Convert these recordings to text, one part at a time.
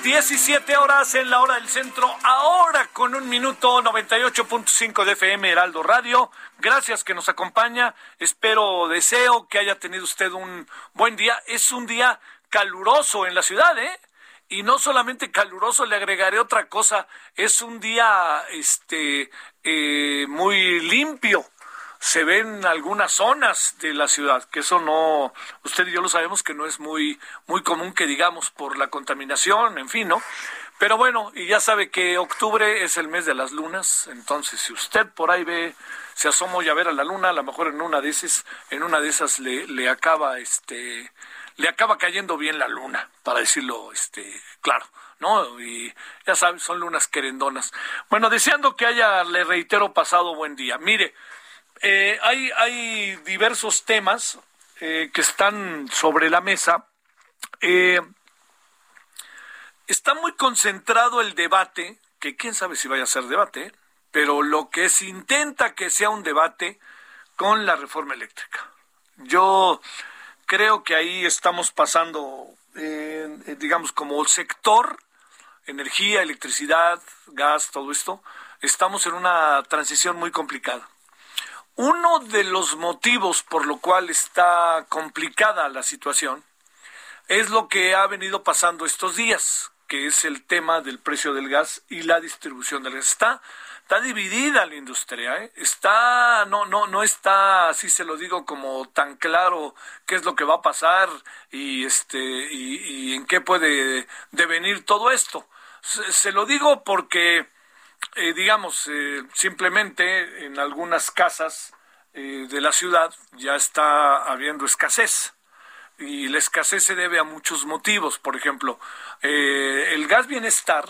Tardes, 17 horas en la hora del centro, ahora con un minuto 98.5 de FM Heraldo Radio. Gracias que nos acompaña. Espero, deseo que haya tenido usted un buen día. Es un día caluroso en la ciudad, ¿eh? Y no solamente caluroso, le agregaré otra cosa. Es un día, este, eh, muy limpio se ven algunas zonas de la ciudad, que eso no, usted y yo lo sabemos que no es muy, muy común que digamos por la contaminación, en fin, ¿no? Pero bueno, y ya sabe que octubre es el mes de las lunas, entonces si usted por ahí ve, se asomó ya ver a la luna, a lo mejor en una de esas, en una de esas le, le acaba este, le acaba cayendo bien la luna, para decirlo este, claro. ¿no? Y ya sabe, son lunas querendonas. Bueno, deseando que haya, le reitero, pasado buen día. Mire, eh, hay, diversos temas eh, que están sobre la mesa. Eh, está muy concentrado el debate, que quién sabe si vaya a ser debate, pero lo que se intenta que sea un debate con la reforma eléctrica. Yo creo que ahí estamos pasando, digamos, como sector, energía, electricidad, gas, todo esto, estamos en una transición muy complicada. Uno de los motivos por lo cual está complicada la situación es lo que ha venido pasando estos días, que es el tema del precio del gas y la distribución del gas. Está, está dividida la industria, ¿eh? está, no, no, no está, así se lo digo, como tan claro qué es lo que va a pasar y este, y, y en qué puede devenir todo esto. Se, se lo digo porque eh, digamos, eh, simplemente en algunas casas eh, de la ciudad ya está habiendo escasez. Y la escasez se debe a muchos motivos. Por ejemplo, el gas bienestar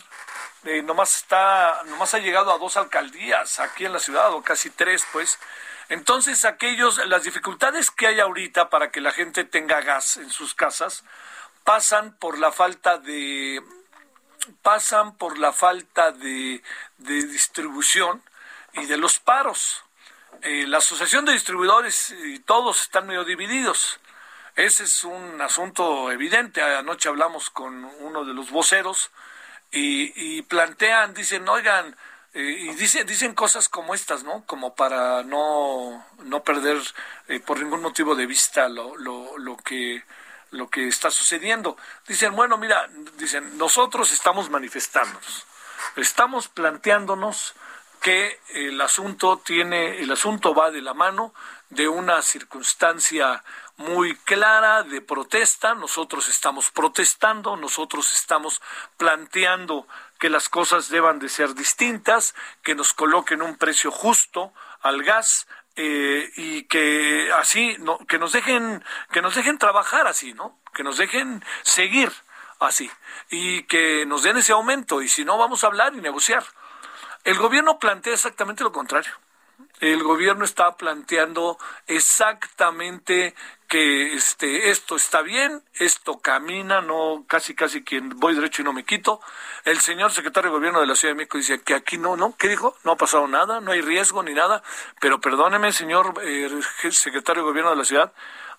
nomás está, nomás ha llegado a dos alcaldías aquí en la ciudad, o casi tres, pues. Entonces, aquellos, las dificultades que hay ahorita para que la gente tenga gas en sus casas pasan por la falta de pasan por la falta de, de distribución y de los paros. Eh, la Asociación de Distribuidores y todos están medio divididos. Ese es un asunto evidente. Anoche hablamos con uno de los voceros y, y plantean, dicen, oigan, eh, y dicen, dicen cosas como estas, ¿no? Como para no, no perder eh, por ningún motivo de vista lo, lo, lo que lo que está sucediendo. Dicen, bueno, mira, dicen, nosotros estamos manifestándonos, estamos planteándonos que el asunto tiene, el asunto va de la mano de una circunstancia muy clara de protesta, nosotros estamos protestando, nosotros estamos planteando que las cosas deban de ser distintas, que nos coloquen un precio justo al gas, eh, y que así no, que nos dejen que nos dejen trabajar así no que nos dejen seguir así y que nos den ese aumento. Y si no vamos a hablar y negociar. El gobierno plantea exactamente lo contrario. El gobierno está planteando exactamente que este esto está bien, esto camina, no casi casi quien voy derecho y no me quito. El señor secretario de gobierno de la Ciudad de México dice que aquí no, no, ¿qué dijo? No ha pasado nada, no hay riesgo ni nada, pero perdóneme, señor eh, secretario de gobierno de la ciudad,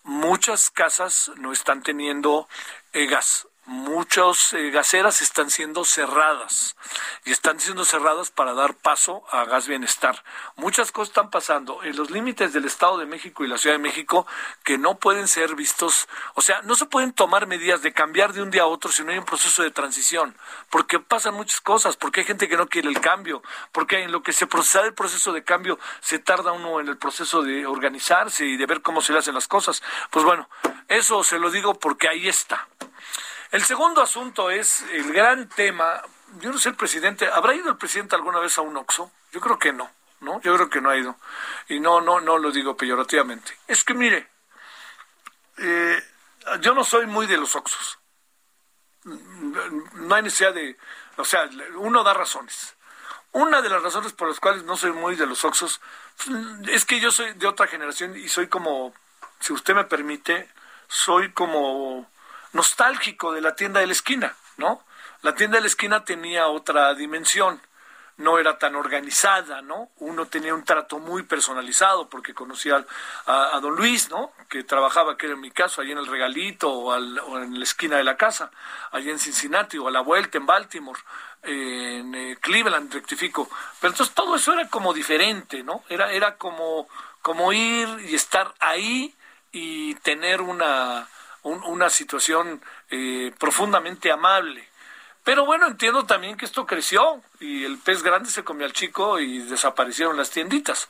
muchas casas no están teniendo eh, gas, muchas eh, gaseras están siendo cerradas y están siendo cerradas para dar paso a gas bienestar. Muchas cosas están pasando en los límites del Estado de México y la Ciudad de México que no pueden ser vistos, o sea, no se pueden tomar medidas de cambiar de un día a otro si no hay un proceso de transición, porque pasan muchas cosas, porque hay gente que no quiere el cambio, porque en lo que se procesa el proceso de cambio se tarda uno en el proceso de organizarse y de ver cómo se le hacen las cosas. Pues bueno, eso se lo digo porque ahí está. El segundo asunto es el gran tema. Yo no sé el presidente, ¿habrá ido el presidente alguna vez a un Oxxo? Yo creo que no, ¿no? Yo creo que no ha ido. Y no, no, no lo digo peyorativamente. Es que mire, eh, yo no soy muy de los Oxxos. No hay necesidad de, o sea, uno da razones. Una de las razones por las cuales no soy muy de los Oxxos es que yo soy de otra generación y soy como, si usted me permite, soy como nostálgico de la tienda de la esquina, ¿no? La tienda de la esquina tenía otra dimensión, no era tan organizada, ¿no? Uno tenía un trato muy personalizado porque conocía a, don Luis, ¿no? Que trabajaba, que era en mi caso, allí en el regalito o, en la esquina de la casa, allí en Cincinnati o a la vuelta en Baltimore, en eh, Cleveland, rectifico. Pero entonces todo eso era como diferente, ¿no? Era, era como, como ir y estar ahí y tener una una situación eh, profundamente amable. Pero bueno, entiendo también que esto creció y el pez grande se comió al chico y desaparecieron las tienditas.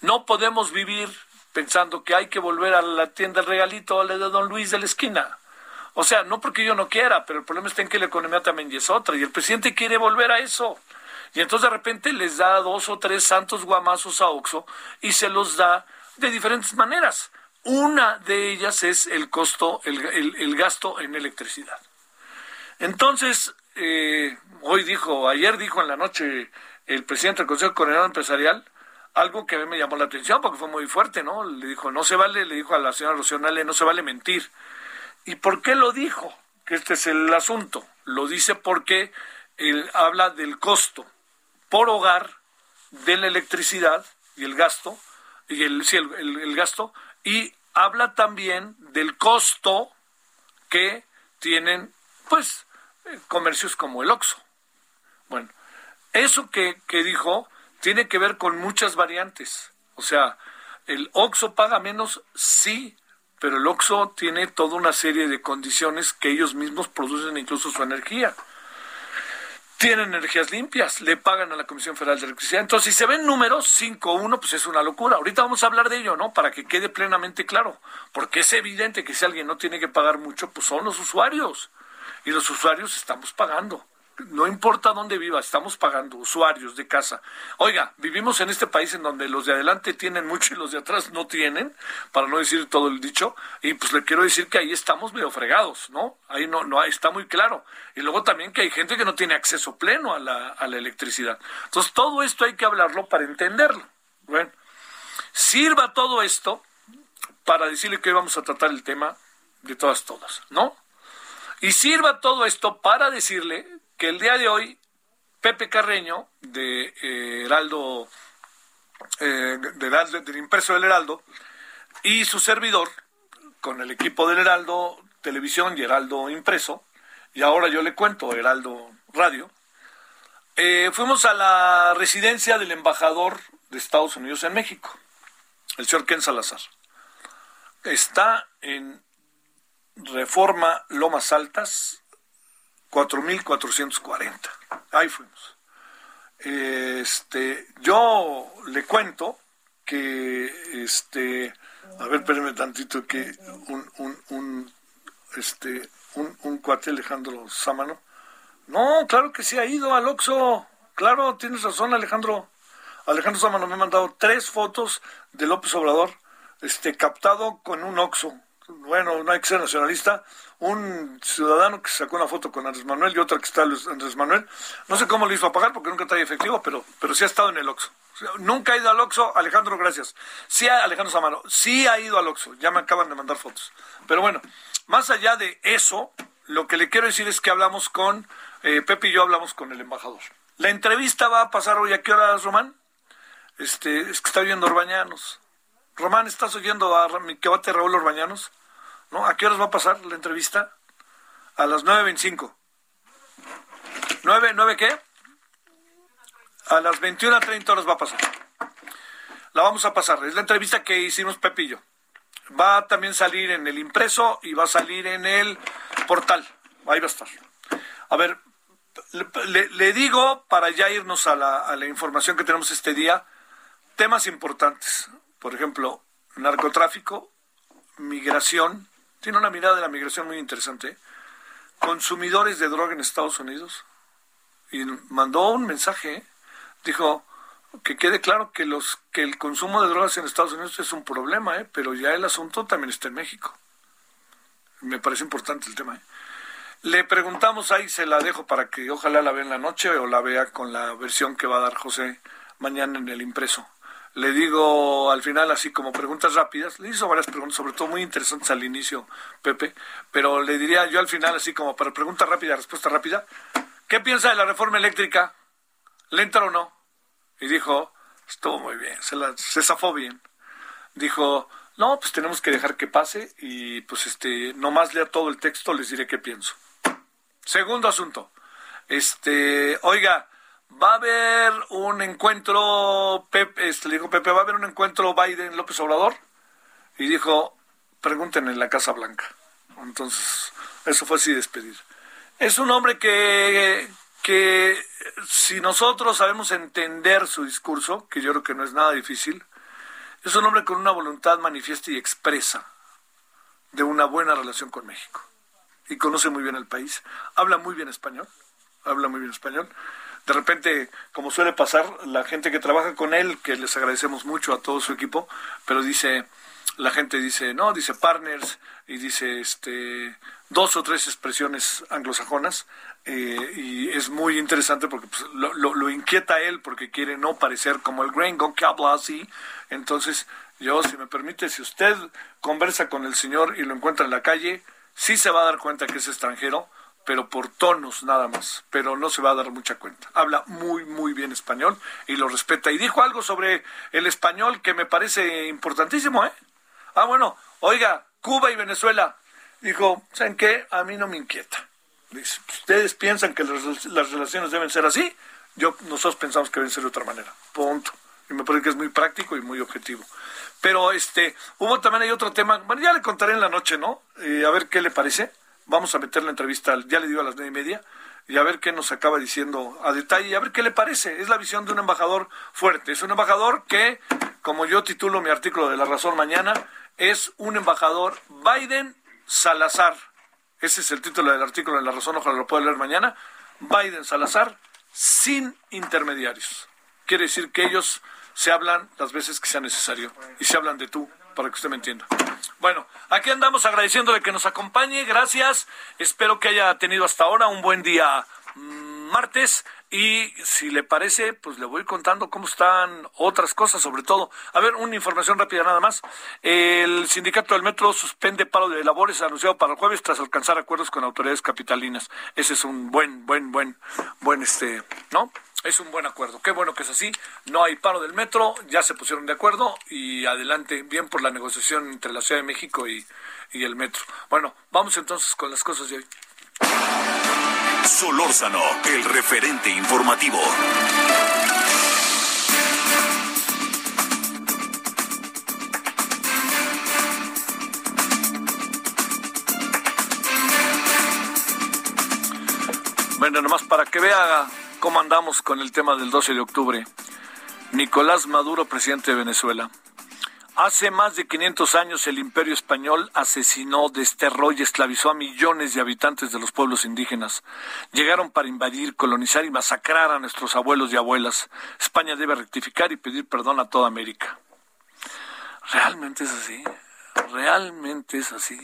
No podemos vivir pensando que hay que volver a la tienda del regalito la de Don Luis de la esquina. O sea, no porque yo no quiera, pero el problema está en que la economía también es otra y el presidente quiere volver a eso. Y entonces de repente les da dos o tres santos guamazos a Oxo y se los da de diferentes maneras. Una de ellas es el costo, el, gasto en electricidad. Entonces, eh, hoy dijo, ayer dijo en la noche el presidente del Consejo Coordinador Empresarial, algo que a mí me llamó la atención porque fue muy fuerte, ¿no? Le dijo, no se vale, le dijo a la señora Rocionale, no se vale mentir. ¿Y por qué lo dijo? Que este es el asunto. Lo dice porque él habla del costo por hogar de la electricidad y el gasto, y el, sí, el gasto, y habla también del costo que tienen, pues, eh, comercios como el Oxxo. Bueno, eso que, que dijo tiene que ver con muchas variantes. O sea, el Oxxo paga menos, sí, pero el Oxxo tiene toda una serie de condiciones que ellos mismos producen incluso su energía tienen energías limpias, le pagan a la Comisión Federal de Electricidad. Entonces, si se ven números 5-1, pues es una locura. Ahorita vamos a hablar de ello, ¿no? Para que quede plenamente claro. Porque es evidente que si alguien no tiene que pagar mucho, pues son los usuarios. Y los usuarios estamos pagando no importa dónde viva, estamos pagando usuarios de casa. Oiga, vivimos en este país en donde los de adelante tienen mucho y los de atrás no tienen, para no decir todo el dicho, y pues le quiero decir que ahí estamos medio fregados, ¿no? Ahí no, no está muy claro. Y luego también que hay gente que no tiene acceso pleno a la, a la electricidad. Entonces, todo esto hay que hablarlo para entenderlo. Bueno, sirva todo esto para decirle que hoy vamos a tratar el tema de todas, todas, ¿no? Y sirva todo esto para decirle que el día de hoy Pepe Carreño de eh, Heraldo, eh, del impreso del Heraldo y su servidor con el equipo del Heraldo Televisión y Heraldo Impreso y ahora yo le cuento Heraldo Radio eh, fuimos a la residencia del embajador de Estados Unidos en México el señor Ken Salazar. Está en Reforma Lomas Altas 4.440. Ahí fuimos. Este, yo le cuento que, este, a ver, espérenme tantito que un, un, un este, un, un cuate Alejandro Sámano. No, claro que sí ha ido al Oxxo. Claro, tienes razón, Alejandro. Alejandro Sámano me ha mandado tres fotos de López Obrador, este, captado con un Oxxo. Bueno, no hay que ser nacionalista, un ciudadano que sacó una foto con Andrés Manuel y otra que está Andrés Manuel. No sé cómo lo hizo a pagar porque nunca trae efectivo, pero, pero sí ha estado en el Oxxo. nunca ha ido al Oxxo, Alejandro, gracias. Sí, Alejandro Samano, sí ha ido al Oxxo, ya me acaban de mandar fotos. Pero bueno, más allá de eso, lo que le quiero decir es que hablamos con, eh, Pepe y yo hablamos con el embajador. La entrevista va a pasar hoy, ¿a qué horas, Román? Este, es que está oyendo Orbañanos. Román, ¿estás oyendo a mi quebate Raúl Orbañanos? ¿no? ¿A qué horas va a pasar la entrevista? A las 9.25. ¿9, ¿9 qué? A las 21.30 horas va a pasar. La vamos a pasar. Es la entrevista que hicimos Pepillo. Va a también salir en el impreso y va a salir en el portal. Ahí va a estar. A ver, le, digo, para ya irnos a la información que tenemos este día, temas importantes. Por ejemplo, narcotráfico, migración. Tiene una mirada de la migración muy interesante. Consumidores de droga en Estados Unidos. Y mandó un mensaje. Dijo que quede claro que, los, que el consumo de drogas en Estados Unidos es un problema, ¿eh? pero ya el asunto también está en México. Me parece importante el tema. ¿eh? Le preguntamos ahí, se la dejo para que ojalá la vea en la noche o la vea con la versión que va a dar José mañana en el impreso. Le digo al final, así como preguntas rápidas, le hizo varias preguntas, sobre todo muy interesantes al inicio, Pepe, pero le diría yo al final, así como para pregunta rápida, respuesta rápida, ¿qué piensa de la reforma eléctrica? ¿Le o no? Y dijo, estuvo muy bien, se, la, se zafó bien. Dijo, no, pues tenemos que dejar que pase y pues este, nomás lea todo el texto, les diré qué pienso. Segundo asunto. Este, oiga, va a haber un encuentro, Pepe, este, le dijo Pepe, va a haber un encuentro Biden-López Obrador. Y dijo, pregunten en la Casa Blanca. Entonces, eso fue así despedir. Es un hombre que, que si nosotros sabemos entender su discurso, que yo creo que no es nada difícil, es un hombre con una voluntad manifiesta y expresa de una buena relación con México y conoce muy bien el país. Habla muy bien español, habla muy bien español. De repente, como suele pasar, la gente que trabaja con él, que les agradecemos mucho a todo su equipo, pero dice, la gente dice, no, dice partners y dice este dos o tres expresiones anglosajonas eh, y es muy interesante porque pues, lo, lo, inquieta él porque quiere no parecer como el gringo que habla así. Entonces, yo, si me permite, si usted conversa con el señor y lo encuentra en la calle, sí se va a dar cuenta que es extranjero, pero por tonos nada más, pero no se va a dar mucha cuenta. Habla muy, muy bien español y lo respeta. Y dijo algo sobre el español que me parece importantísimo, ¿eh? Ah, bueno, oiga, Cuba y Venezuela. Dijo, ¿saben qué? A mí no me inquieta. Dice, ustedes piensan que las, relaciones deben ser así, yo nosotros pensamos que deben ser de otra manera. Punto. Y me parece que es muy práctico y muy objetivo. Pero este, hubo también hay otro tema, bueno, ya le contaré en la noche, ¿no? Eh, a ver qué le parece. Vamos a meter la entrevista, ya le digo a las nueve y media, y a ver qué nos acaba diciendo a detalle, y a ver qué le parece. Es la visión de un embajador fuerte. Es un embajador que, como yo titulo mi artículo de La Razón mañana, es un embajador Biden Salazar. Ese es el título del artículo de La Razón, ojalá lo pueda leer mañana. Biden Salazar sin intermediarios. Quiere decir que ellos se hablan las veces que sea necesario y se hablan de tú, para que usted me entienda. Bueno, aquí andamos agradeciéndole que nos acompañe, gracias, espero que haya tenido hasta ahora un buen día mm, martes y si le parece, pues le voy contando cómo están otras cosas, sobre todo. A ver, una información rápida nada más. El sindicato del metro suspende paro de labores anunciado para el jueves tras alcanzar acuerdos con autoridades capitalinas. Ese es un buen, buen, buen, buen, este, ¿no? Es un buen acuerdo. Qué bueno que es así. No hay paro del metro, ya se pusieron de acuerdo y adelante, bien por la negociación entre la Ciudad de México y, y el metro. Bueno, vamos entonces con las cosas de hoy. Solórzano, el referente informativo. Bueno, nomás para que vea ¿Cómo andamos con el tema del 12 de octubre? Nicolás Maduro, presidente de Venezuela. Hace más de 500 años el imperio español asesinó, desterró y esclavizó a millones de habitantes de los pueblos indígenas. Llegaron para invadir, colonizar y masacrar a nuestros abuelos y abuelas. España debe rectificar y pedir perdón a toda América. ¿Realmente es así? ¿Realmente es así?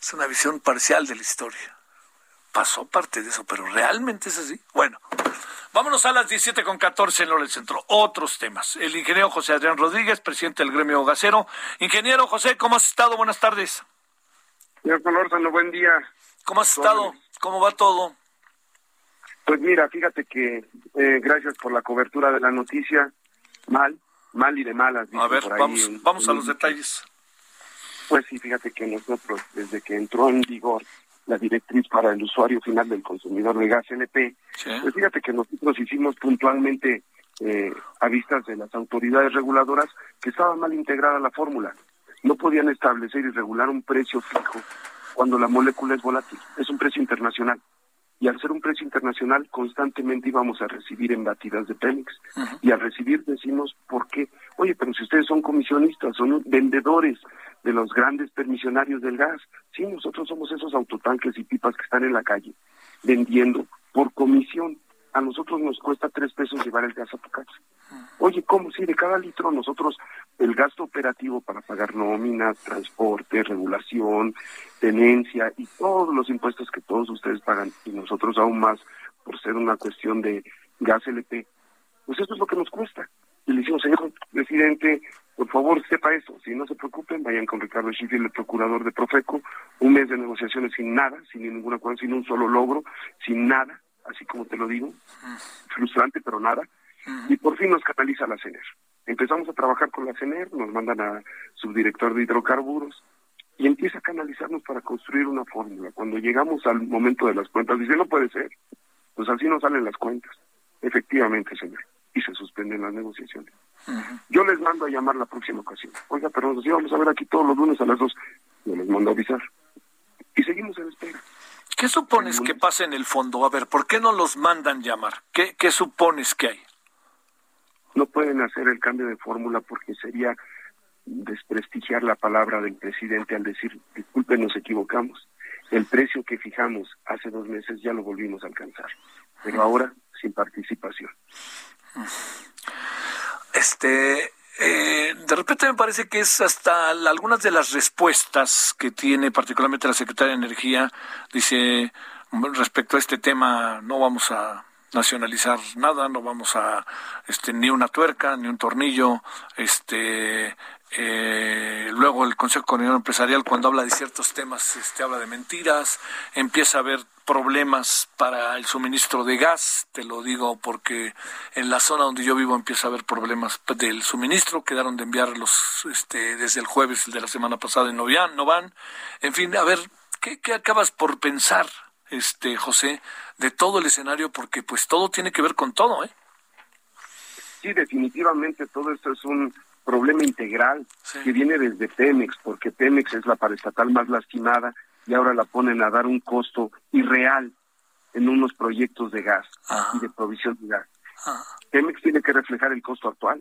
Es una visión parcial de la historia pasó parte de eso, pero realmente es así. Bueno, vámonos a las 17 con 14 en del Centro. Otros temas. El ingeniero José Adrián Rodríguez, presidente del gremio gasero. Ingeniero José, ¿cómo has estado? Buenas tardes. Señor Colórzano, buen día. ¿Cómo has estado? ¿Cómo va todo? Pues mira, fíjate que eh, gracias por la cobertura de la noticia. Mal, mal y de malas. A ver, vamos, vamos a los detalles. Pues sí, fíjate que nosotros, desde que entró en vigor la directriz para el usuario final del consumidor de gas LP. Pues fíjate que nosotros hicimos puntualmente eh, a vistas de las autoridades reguladoras que estaba mal integrada la fórmula. No podían establecer y regular un precio fijo cuando la molécula es volátil. Es un precio internacional y al ser un precio internacional constantemente íbamos a recibir embatidas de Pemex. Y al recibir decimos por qué oye pero si ustedes son comisionistas son vendedores de los grandes permisionarios del gas. Sí nosotros somos esos autotanques y pipas que están en la calle vendiendo por comisión a nosotros nos cuesta tres pesos llevar el gas a tu casa. Oye, ¿cómo? Si de cada litro nosotros el gasto operativo para pagar nóminas, transporte, regulación, tenencia y todos los impuestos que todos ustedes pagan y nosotros aún más por ser una cuestión de gas LP, pues eso es lo que nos cuesta. Y le decimos, señor presidente, por favor sepa eso, si no se preocupen, vayan con Ricardo Schiffer, el procurador de Profeco, un mes de negociaciones sin nada, sin ninguna cosa, sin un solo logro, sin nada, así como te lo digo, frustrante, pero nada. Y por fin nos canaliza la CENER. Empezamos a trabajar con la CENER, nos mandan a subdirector de hidrocarburos y empieza a canalizarnos para construir una fórmula. Cuando llegamos al momento de las cuentas, dice, no puede ser, pues así no salen las cuentas. Efectivamente, señor. Y se suspenden las negociaciones. Yo les mando a llamar la próxima ocasión. Oiga, pero nos íbamos a ver aquí todos los lunes a las dos. Yo les mando a avisar. Y seguimos en espera. ¿Qué supones que pasa en el fondo? A ver, ¿por qué no los mandan llamar? ¿Qué, qué supones que hay? No pueden hacer el cambio de fórmula porque sería desprestigiar la palabra del presidente al decir, disculpen, nos equivocamos. El precio que fijamos hace dos meses ya lo volvimos a alcanzar, pero ahora sin participación. Este, eh, de repente me parece que es hasta algunas de las respuestas que tiene particularmente la Secretaria de Energía, dice respecto a este tema no vamos a nacionalizar nada, no vamos a este ni una tuerca, ni un tornillo, este eh, luego el Consejo Coordinador Empresarial cuando habla de ciertos temas este habla de mentiras, empieza a haber problemas para el suministro de gas, te lo digo porque en la zona donde yo vivo empieza a haber problemas del suministro, quedaron de enviarlos este, desde el jueves de la semana pasada y no, no van. En fin, a ver, ¿qué, ¿qué, acabas por pensar, este José, de todo el escenario? Porque pues todo tiene que ver con todo, ¿eh? Sí, definitivamente todo esto es un problema integral que viene desde Pemex, porque Pemex es la paraestatal más lastimada y ahora la ponen a dar un costo irreal en unos proyectos de gas y de provisión de gas. Pemex tiene que reflejar el costo actual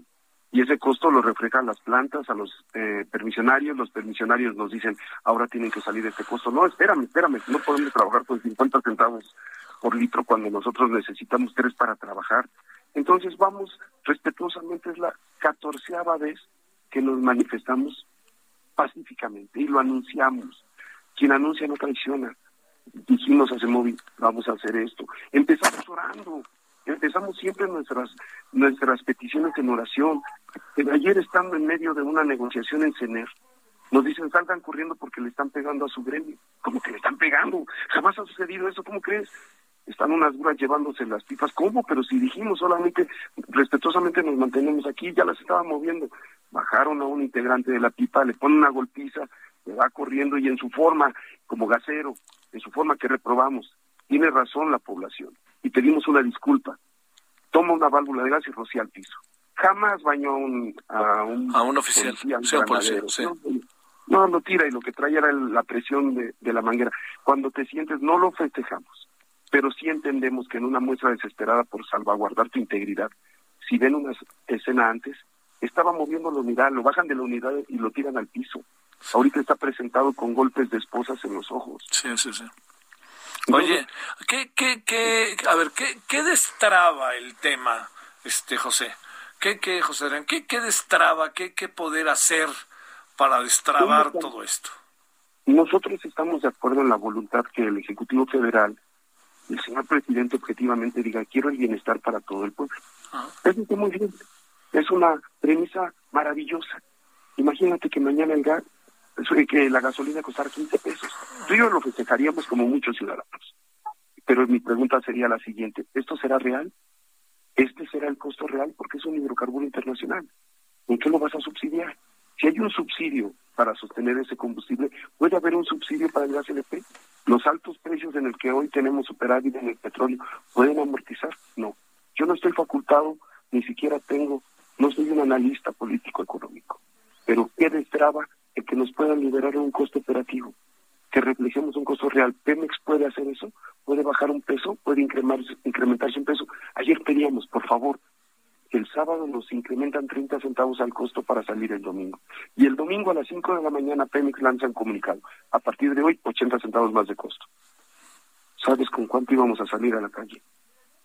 y ese costo lo reflejan las plantas, a los eh, permisionarios, los permisionarios nos dicen, ahora tienen que salir de este costo. No, espérame, espérame, no podemos trabajar con 50 centavos por litro cuando nosotros necesitamos tres para trabajar. Entonces vamos, respetuosamente, es la catorceava vez que nos manifestamos pacíficamente y lo anunciamos. Quien anuncia no traiciona. Dijimos a móvil, vamos a hacer esto. Empezamos orando, empezamos siempre nuestras nuestras peticiones en oración. ayer estando en medio de una negociación en CENER, nos dicen salgan corriendo porque le están pegando a su gremio. ¿Cómo que le están pegando? Jamás ha sucedido eso, ¿cómo crees? Están unas duras llevándose las pipas. ¿Cómo? Pero si dijimos solamente, respetuosamente nos mantenemos aquí, ya las estaban moviendo. Bajaron a un integrante de la pipa, le ponen una golpiza, le va corriendo y en su forma, como gasero, en su forma que reprobamos, tiene razón la población y pedimos una disculpa. Toma una válvula de gas y rocía al piso. Jamás bañó a un, a un, oficial, No, lo tira y lo que trae era la presión de, de la manguera. Cuando te sientes, no lo festejamos, pero sí entendemos que en una muestra desesperada por salvaguardar tu integridad, si ven una escena antes, estaba moviendo la unidad, lo bajan de la unidad y lo tiran al piso. Ahorita está presentado con golpes de esposas en los ojos. Sí, sí, sí. Oye, ¿qué, qué, qué, a ver, qué, qué destraba el tema, este José? ¿Qué, qué, José qué, qué destraba, qué, qué poder hacer para destrabar todo esto? Nosotros estamos de acuerdo en la voluntad que el Ejecutivo Federal, el señor presidente objetivamente diga, quiero el bienestar para todo el pueblo. Ah. Eso está muy bien. Es una premisa maravillosa. Imagínate que mañana el gas que la gasolina costara 15 pesos. Tú y yo lo festejaríamos como muchos ciudadanos. Pero mi pregunta sería la siguiente, ¿esto será real? ¿Este será el costo real? Porque es un hidrocarburo internacional. ¿En qué lo vas a subsidiar? Si hay un subsidio para sostener ese combustible, ¿puede haber un subsidio para el gas LP? ¿Los altos precios en el que hoy tenemos superávit en el petróleo pueden amortizar? No. Yo no estoy facultado, ni siquiera tengo, no soy un analista político económico. Pero ¿qué destraba el que nos puedan liberar un costo operativo? Que reflejemos un costo real. ¿Pemex puede hacer eso? ¿Puede bajar un peso? ¿Puede incrementarse un peso? Ayer pedíamos, por favor, el sábado nos incrementan 30 centavos al costo para salir el domingo. Y el domingo a las 5 de la mañana Pemex lanza un comunicado. A partir de hoy, 80 centavos más de costo. ¿Sabes con cuánto íbamos a salir a la calle?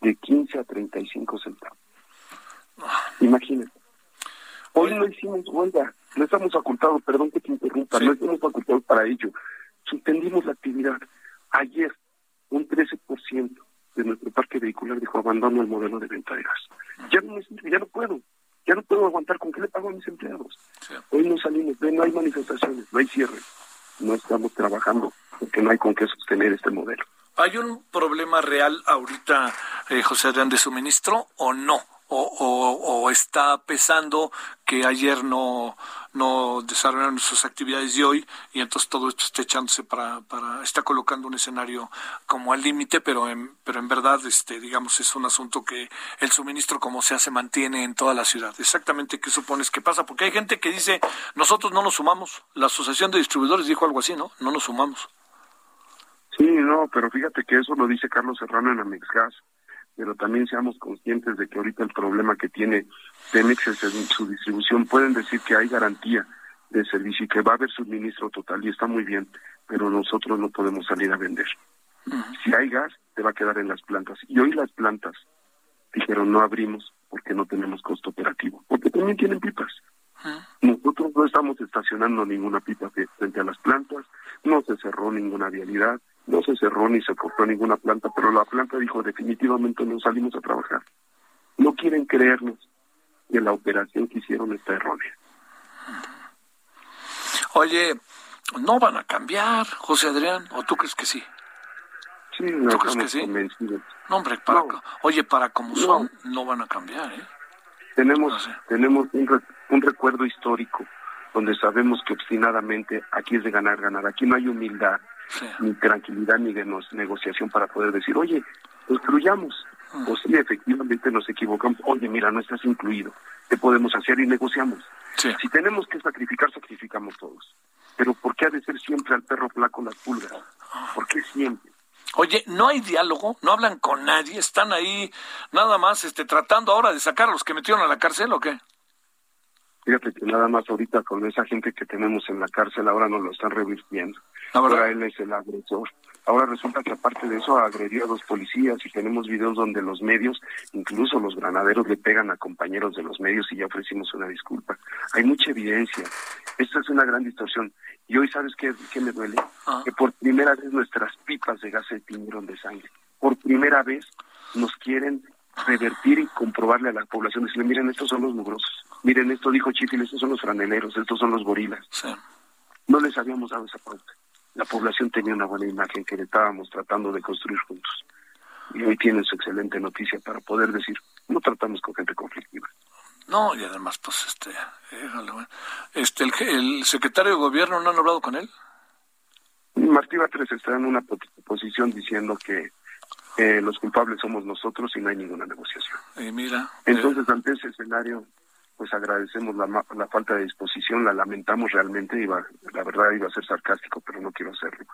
De 15 a 35 centavos. Imagínate. Hoy no hicimos huelga, no estamos facultados, perdón que te interrumpa, no estamos facultados para ello. Suspendimos la actividad. Ayer, un 13% de nuestro parque vehicular dijo abandono el modelo de venta de gas. Ya no ya no puedo, ya no puedo aguantar con qué le pago a mis empleados. Hoy no salimos, no hay manifestaciones, no hay cierre, no estamos trabajando porque no hay con qué sostener este modelo. ¿Hay un problema real ahorita, eh, José Adrián, de suministro o no? O, está pesando que ayer no, no desarrollaron sus actividades de hoy y entonces todo esto está echándose para, para está colocando un escenario como al límite, pero en, pero en verdad, este, digamos, es un asunto que el suministro como sea se mantiene en toda la ciudad. Exactamente qué supones que pasa, porque hay gente que dice, nosotros no nos sumamos. La Asociación de Distribuidores dijo algo así, ¿no? No nos sumamos. Sí, no, pero fíjate que eso lo dice Carlos Serrano en Amexgas pero también seamos conscientes de que ahorita el problema que tiene Pemex es en su distribución. Pueden decir que hay garantía de servicio y que va a haber suministro total y está muy bien, pero nosotros no podemos salir a vender. Si hay gas, te va a quedar en las plantas. Y hoy las plantas dijeron no abrimos porque no tenemos costo operativo, porque también tienen pipas. Nosotros no estamos estacionando ninguna pipa frente a las plantas, no se cerró ninguna vialidad, no se cerró ni se cortó ninguna planta, pero la planta dijo definitivamente no salimos a trabajar. No quieren creernos que la operación que hicieron está errónea. Oye, no van a cambiar, José Adrián, ¿o tú crees que sí? Sí, no ¿Tú crees que sí? No, hombre, para, oye, para como son, no van a cambiar, ¿eh? Tenemos, tenemos un, un recuerdo histórico donde sabemos que obstinadamente aquí es de ganar, ganar. Aquí no hay humildad, ni tranquilidad, ni de negociación para poder decir, oye, construyamos. Ah. O si efectivamente nos equivocamos, oye, mira, no estás incluido. ¿Qué podemos hacer? Y negociamos. Si tenemos que sacrificar, sacrificamos todos. Pero ¿por qué ha de ser siempre al perro flaco las pulgas? Ah. ¿Por qué siempre? Oye, no hay diálogo, no hablan con nadie, están ahí nada más este, tratando ahora de sacar a los que metieron a la cárcel o qué? Fíjate que nada más ahorita con esa gente que tenemos en la cárcel ahora nos lo están revirtiendo. Ahora él es el agresor. Ahora resulta que aparte de eso agredió a dos policías y tenemos videos donde los medios, incluso los granaderos le pegan a compañeros de los medios y ya ofrecimos una disculpa. Hay mucha evidencia. Esto es una gran distorsión. Y hoy, ¿sabes qué, qué me duele? Ah. Que por primera vez nuestras pipas de gas se tiñeron de sangre. Por primera vez nos quieren revertir y comprobarle a la población, decirle, miren, estos son los mugrosos, miren, esto dijo Chifil, estos son los franeleros, estos son los gorilas. No les habíamos dado esa pauta. La población tenía una buena imagen que le estábamos tratando de construir juntos. Y hoy tienen su excelente noticia para poder decir, no tratamos con gente conflictiva. No, y además, pues, este, este el, el secretario de gobierno, ¿no han hablado con él? Martí Batres está en una posición diciendo que los culpables somos nosotros y no hay ninguna negociación. mira. Entonces, ante ese escenario, pues agradecemos la, la falta de disposición, la lamentamos realmente, iba, la verdad iba a ser sarcástico, pero no quiero hacerlo.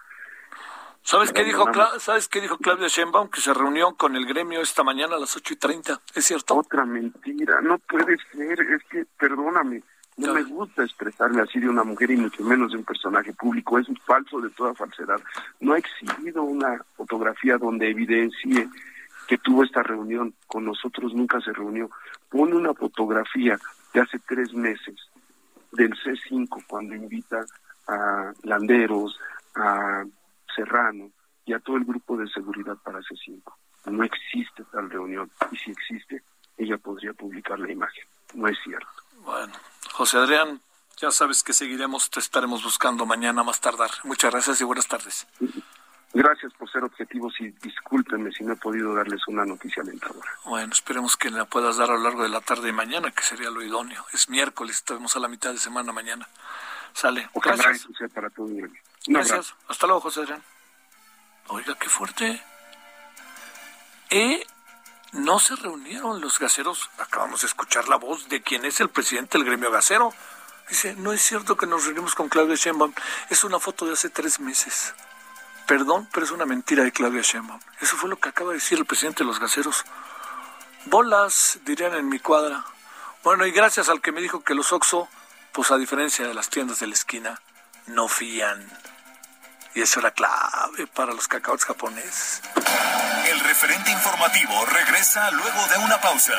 ¿Sabes qué, dijo, ¿Sabes qué dijo Claudia Sheinbaum? Que se reunió con el gremio esta mañana a las ocho y treinta, ¿es cierto? Otra mentira, no puede ser, es que, perdóname, no me gusta expresarme así de una mujer y mucho menos de un personaje público. Es falso de toda falsedad. No ha exhibido una fotografía donde evidencie que tuvo esta reunión. Con nosotros nunca se reunió. Pone una fotografía de hace tres meses del C5 cuando invita a Landeros, a Serrano y a todo el grupo de seguridad para C5. No existe tal reunión. Y si existe, ella podría publicar la imagen. No es cierto. Bueno, José Adrián, ya sabes que seguiremos, te estaremos buscando mañana más tardar. Muchas gracias y buenas tardes. Gracias por ser objetivo. deportivos y discúlpenme si no he podido darles una noticia alentadora. Bueno, esperemos que la puedas dar a lo largo de la tarde y mañana, que sería lo idóneo. Es miércoles, estamos a la mitad de semana mañana. Sale. Gracias. para todo Gracias. Hasta luego, José Adrián. Oiga, qué fuerte. ¿Eh? No se reunieron los gaseros. Acabamos de escuchar la voz de quien es el presidente del gremio gasero. Dice, no es cierto que nos reunimos con Claudia Sheinbaum. Es una foto de hace tres meses. Perdón, pero es una mentira de Claudia Sheinbaum. Eso fue lo que acaba de decir el presidente de los gaseros. Bolas, dirían en mi cuadra. Bueno, y gracias al que me dijo que los Oxo, pues a diferencia de las tiendas de la esquina, no fían. Y eso era clave para los cacaos japoneses. El referente informativo regresa luego de una pausa.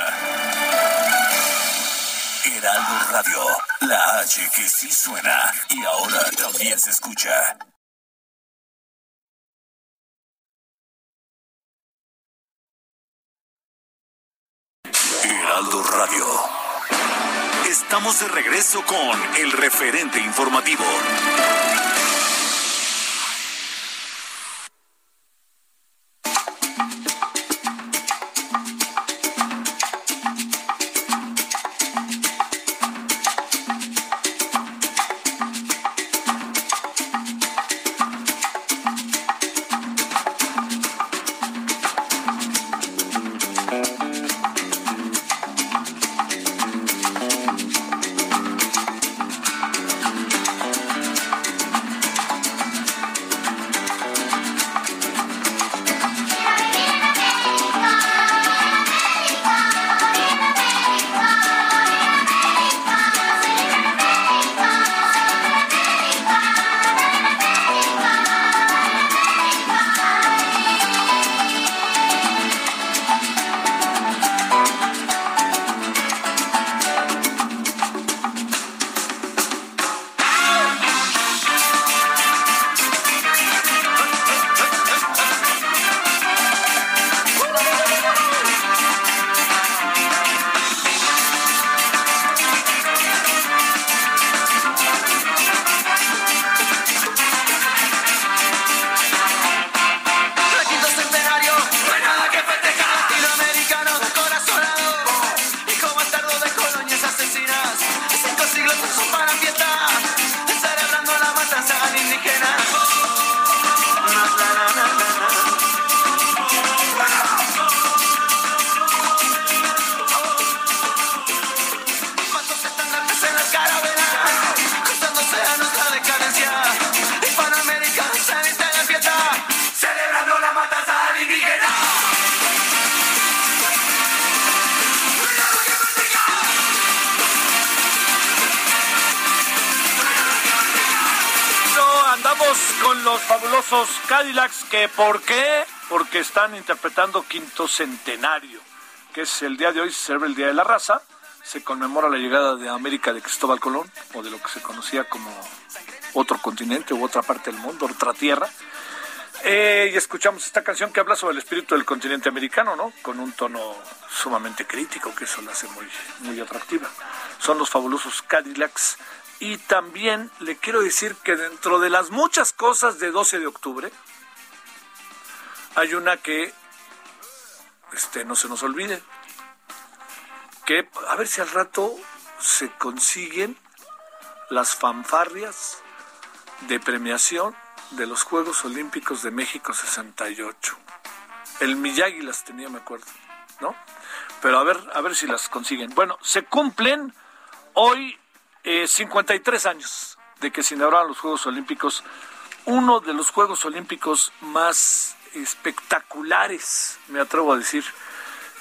Heraldo Radio, la H que sí suena y ahora también se escucha. Heraldo Radio. Estamos de regreso con el referente informativo. Cadillacs, que ¿por qué? Porque están interpretando Quinto Centenario, que es el día de hoy, se celebra el Día de la Raza, se conmemora la llegada de América de Cristóbal Colón, o de lo que se conocía como otro continente u otra parte del mundo, otra tierra. Eh, y escuchamos esta canción que habla sobre el espíritu del continente americano, ¿no? Con un tono sumamente crítico, que eso la hace muy, muy atractiva. Son los fabulosos Cadillacs y también le quiero decir que dentro de las muchas cosas de 12 de octubre, hay una que este, no se nos olvide. Que a ver si al rato se consiguen las fanfarrias de premiación de los Juegos Olímpicos de México 68. El Miyagi las tenía, me acuerdo, ¿no? Pero a ver, a ver si las consiguen. Bueno, se cumplen hoy 53 eh, años de que se inauguraron los Juegos Olímpicos, uno de los Juegos Olímpicos más espectaculares, me atrevo a decir.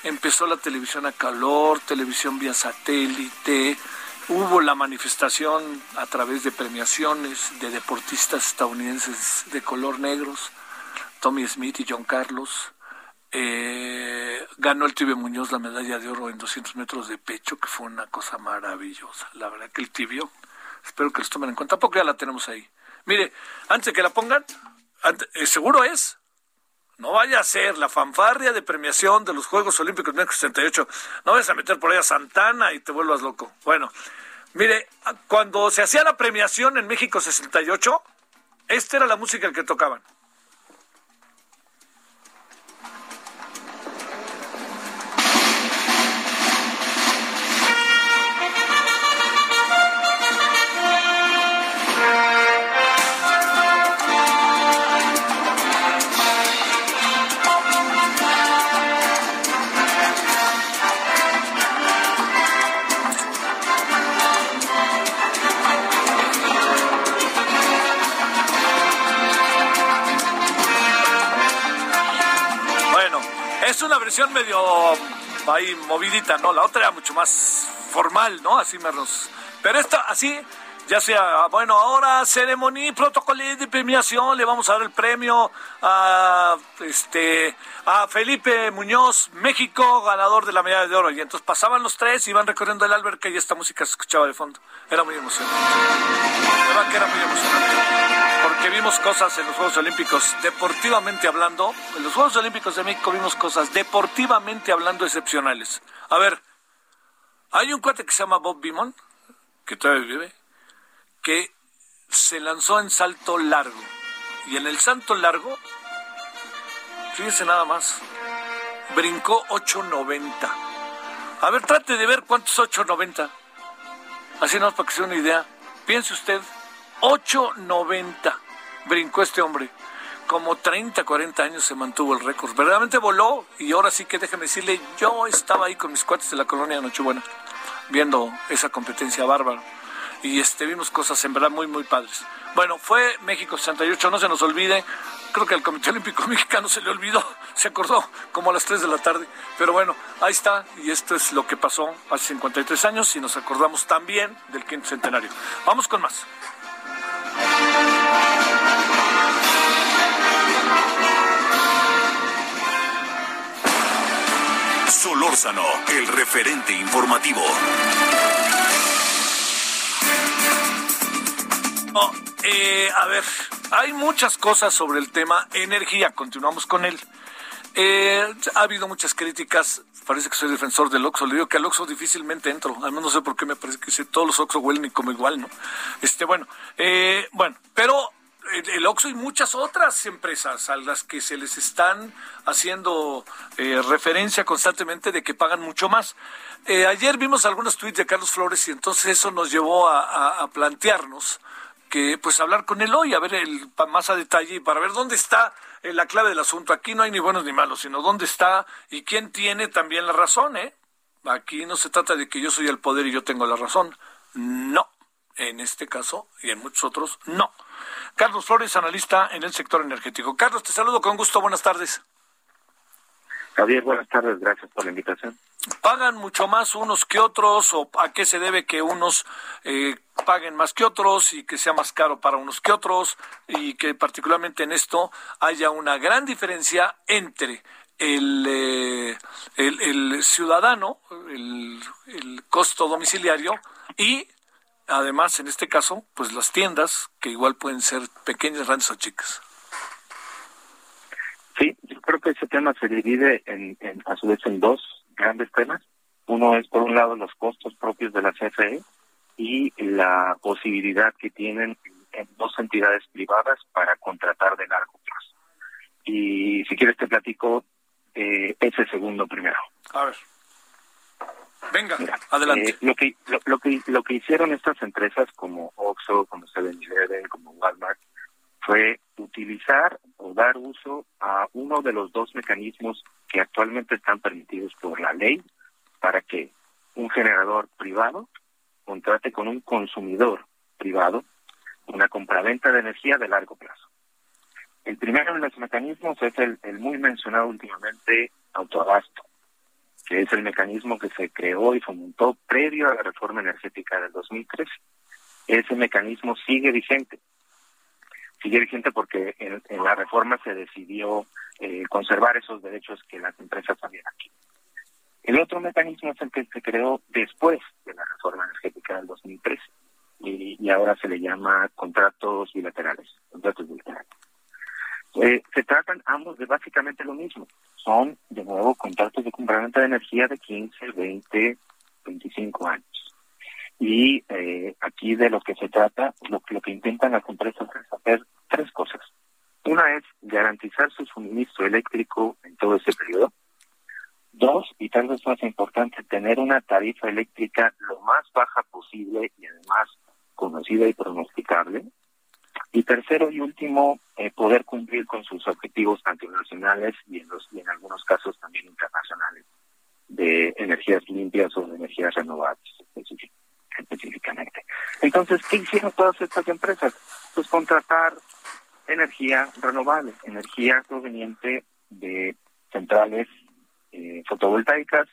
Empezó la televisión a calor, televisión vía satélite, hubo la manifestación a través de premiaciones de deportistas estadounidenses de color negros, Tommy Smith y John Carlos. Eh, ganó el Tibio Muñoz la medalla de oro en 200 metros de pecho, que fue una cosa maravillosa. La verdad que el Tibio, espero que los tomen en cuenta, porque ya la tenemos ahí. Mire, antes de que la pongan, eh, seguro es, no vaya a ser la fanfarria de premiación de los Juegos Olímpicos de 1968. No vayas a meter por ahí a Santana y te vuelvas loco. Bueno, mire, cuando se hacía la premiación en México 68, esta era la música que tocaban. Medio ahí movidita, ¿no? La otra era mucho más formal, ¿no? Así me los... Pero esta, así, ya sea, bueno, ahora ceremonia, protocolo de premiación, le vamos a dar el premio a este a Felipe Muñoz, México, ganador de la medalla de oro. Y entonces pasaban los tres, iban recorriendo el alberca y esta música se escuchaba de fondo. Era muy emocionante. verdad que era muy emocionante. Porque vimos cosas en los Juegos Olímpicos, deportivamente hablando, en los Juegos Olímpicos de México vimos cosas deportivamente hablando excepcionales. A ver, hay un cuate que se llama Bob Beamon, que todavía vive, que se lanzó en salto largo. Y en el salto largo, fíjense nada más, brincó 8.90. A ver, trate de ver cuántos 8.90. Así no, para que se una idea. Piense usted, 8.90 brincó este hombre. Como 30, 40 años se mantuvo el récord. Verdaderamente voló y ahora sí que déjeme decirle, yo estaba ahí con mis cuates de la colonia Nochebuena, viendo esa competencia bárbara y este, vimos cosas en verdad muy, muy padres. Bueno, fue México 68, no se nos olvide. Creo que al Comité Olímpico Mexicano se le olvidó, se acordó como a las 3 de la tarde. Pero bueno, ahí está, y esto es lo que pasó hace 53 años y nos acordamos también del quinto centenario. Vamos con más. Solórzano, el referente informativo. Eh, a ver, hay muchas cosas sobre el tema energía. Continuamos con él. Eh, ha habido muchas críticas. Parece que soy defensor del Oxxo. Le digo que al Oxxo difícilmente entro. Además no sé por qué me parece que todos los Oxxo huelen como igual, ¿no? Este, bueno, eh, bueno, pero el Oxxo y muchas otras empresas a las que se les están haciendo referencia constantemente de que pagan mucho más. ayer vimos algunos tweets de Carlos Flores y entonces eso nos llevó a plantearnos que pues hablar con él hoy, a ver el, más a detalle para ver dónde está eh, la clave del asunto. Aquí no hay ni buenos ni malos, sino dónde está y quién tiene también la razón, ¿eh? Aquí no se trata de que yo soy el poder y yo tengo la razón. No. En este caso y en muchos otros, no. Carlos Flores, analista en el sector energético. Carlos, te saludo con gusto. Buenas tardes. Javier, buenas tardes. Gracias por la invitación pagan mucho más unos que otros o a qué se debe que unos eh, paguen más que otros y que sea más caro para unos que otros y que particularmente en esto haya una gran diferencia entre el, eh, el, ciudadano, el, el costo domiciliario y además en este caso pues las tiendas que igual pueden ser pequeñas, grandes o chicas. Sí, yo creo que ese tema se divide en, en, a su vez en dos grandes temas. Uno es, por un lado, los costos propios de la CFE y la posibilidad que tienen en dos entidades privadas para contratar de largo plazo. Y si quieres te platico eh, ese segundo primero. A ver. Venga, adelante. Eh, lo, que, lo, que, lo que hicieron estas empresas como Oxxo, como 7-Eleven, como Walmart, fue utilizar o dar uso a uno de los dos mecanismos que actualmente están permitidos por la ley para que un generador privado contrate con un consumidor privado una compraventa de energía de largo plazo. El primero de los mecanismos es el, el muy mencionado últimamente autoabasto, que es el mecanismo que se creó y fomentó previo a la reforma energética del 2013. Ese mecanismo sigue vigente sigue vigente porque en, la reforma se decidió eh, conservar esos derechos que las empresas habían aquí. El otro mecanismo es el que se creó después de la reforma energética del 2013 y, ahora se le llama contratos bilaterales, contratos bilaterales. Eh, se tratan ambos de básicamente lo mismo. Son, de nuevo, contratos de compraventa de energía de 15, 20, 25 años. Y eh, aquí de lo que se trata, lo, lo que intentan las empresas es hacer tres cosas. Una es garantizar su suministro eléctrico en todo ese periodo. Dos, y tal vez más importante, tener una tarifa eléctrica lo más baja posible y además conocida y pronosticable. Y tercero y último, eh, poder cumplir con sus objetivos tanto nacionales y en, los, y en algunos casos también internacionales de energías limpias o de energías renovables específicamente. Entonces, ¿qué hicieron todas estas empresas? Pues contratar energía renovable, energía proveniente de centrales eh, fotovoltaicas,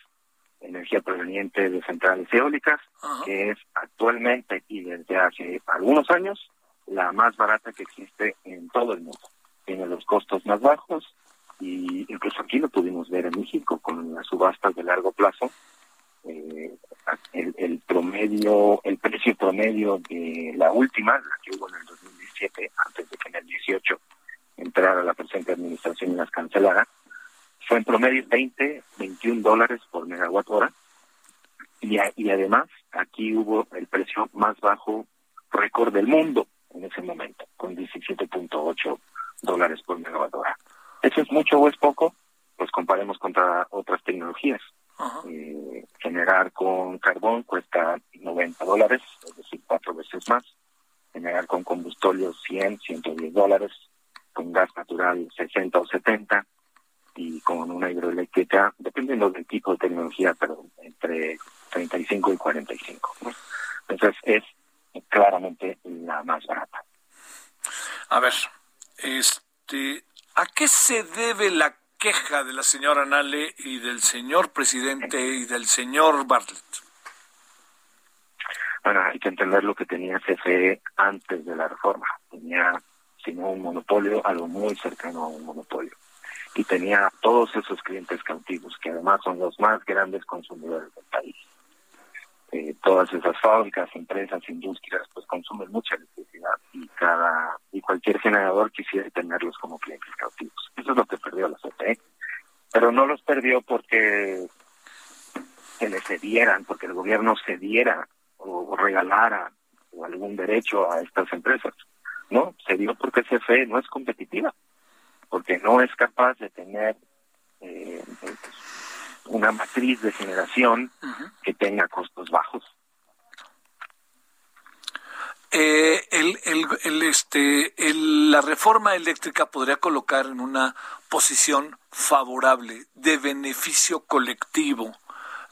energía proveniente de centrales eólicas, que es actualmente y desde hace algunos años la más barata que existe en todo el mundo. Tiene los costos más bajos y incluso aquí lo pudimos ver en México con las subastas de largo plazo. Eh, el, promedio, el precio promedio de la última, la que hubo en el 2017, antes de que en el 18 entrara la presente administración y las cancelara, fue en promedio 20, 21 dólares por megawatt hora. Y, y además, aquí hubo el precio más bajo récord del mundo en ese momento, con 17.8 dólares por megawatt hora. ¿Eso es mucho o es poco? Pues comparemos contra otras tecnologías. Eh, generar con carbón cuesta 90 dólares, es decir, cuatro veces más. Generar con combustorio 100, 110 dólares. Con gas natural 60 o 70 y con una hidroeléctrica, dependiendo del tipo de tecnología, pero entre 35 y 45. Entonces es claramente la más barata. A ver, este, ¿a qué se debe la queja de la señora Nale y del señor presidente y del señor Bartlett? Bueno, hay que entender lo que tenía CFE antes de la reforma. Tenía, si no un monopolio, algo muy cercano a un monopolio y tenía todos esos clientes cautivos, que además son los más grandes consumidores del país. Eh, todas esas fábricas, empresas, industrias, pues consumen mucha electricidad y cada y cualquier generador quisiera tenerlos como clientes cautivos. Eso es lo que perdió la CFE. Pero no los perdió porque se les cedieran, porque el gobierno cediera o, regalara o algún derecho a estas empresas. No, se dio porque CFE no es competitiva porque no es capaz de tener eh, una matriz de generación que tenga costos bajos. Eh, el, el, este, la reforma eléctrica podría colocar en una posición favorable de beneficio colectivo.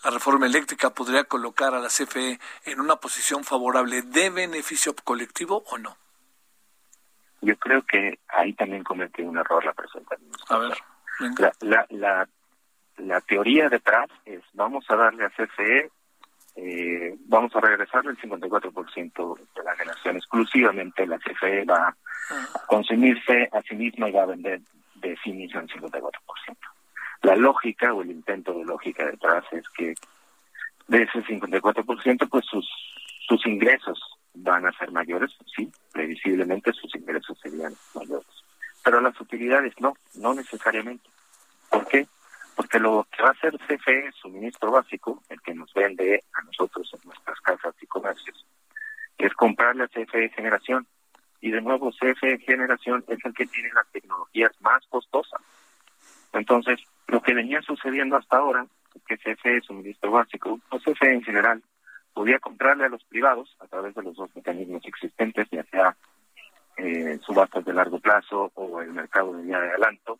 La reforma eléctrica podría colocar a la CFE en una posición favorable de beneficio colectivo o no? yo creo que ahí también cometió un error la presenta A ver, la, la, la, teoría detrás es, vamos a darle a CFE, eh, vamos a regresarle el 54% de la generación, exclusivamente la CFE va a ah. consumirse a sí misma y va a vender de sí misma el 54%. La lógica o el intento de lógica detrás es que de ese 54%, pues sus, sus ingresos van a ser mayores, sí, previsiblemente sus ingresos serían mayores. Pero las utilidades no, no necesariamente. ¿Por qué? Porque lo que va a hacer CFE, suministro básico, el que nos vende a nosotros en nuestras casas y comercios, es comprarle a CFE Generación. Y de nuevo, CFE Generación es el que tiene las tecnologías más costosas. Entonces, lo que venía sucediendo hasta ahora que CFE, suministro básico, o CFE en general, podía comprarle a los privados a través de los dos mecanismos existentes, ya sea eh, subastas de largo plazo o el mercado de día de adelanto.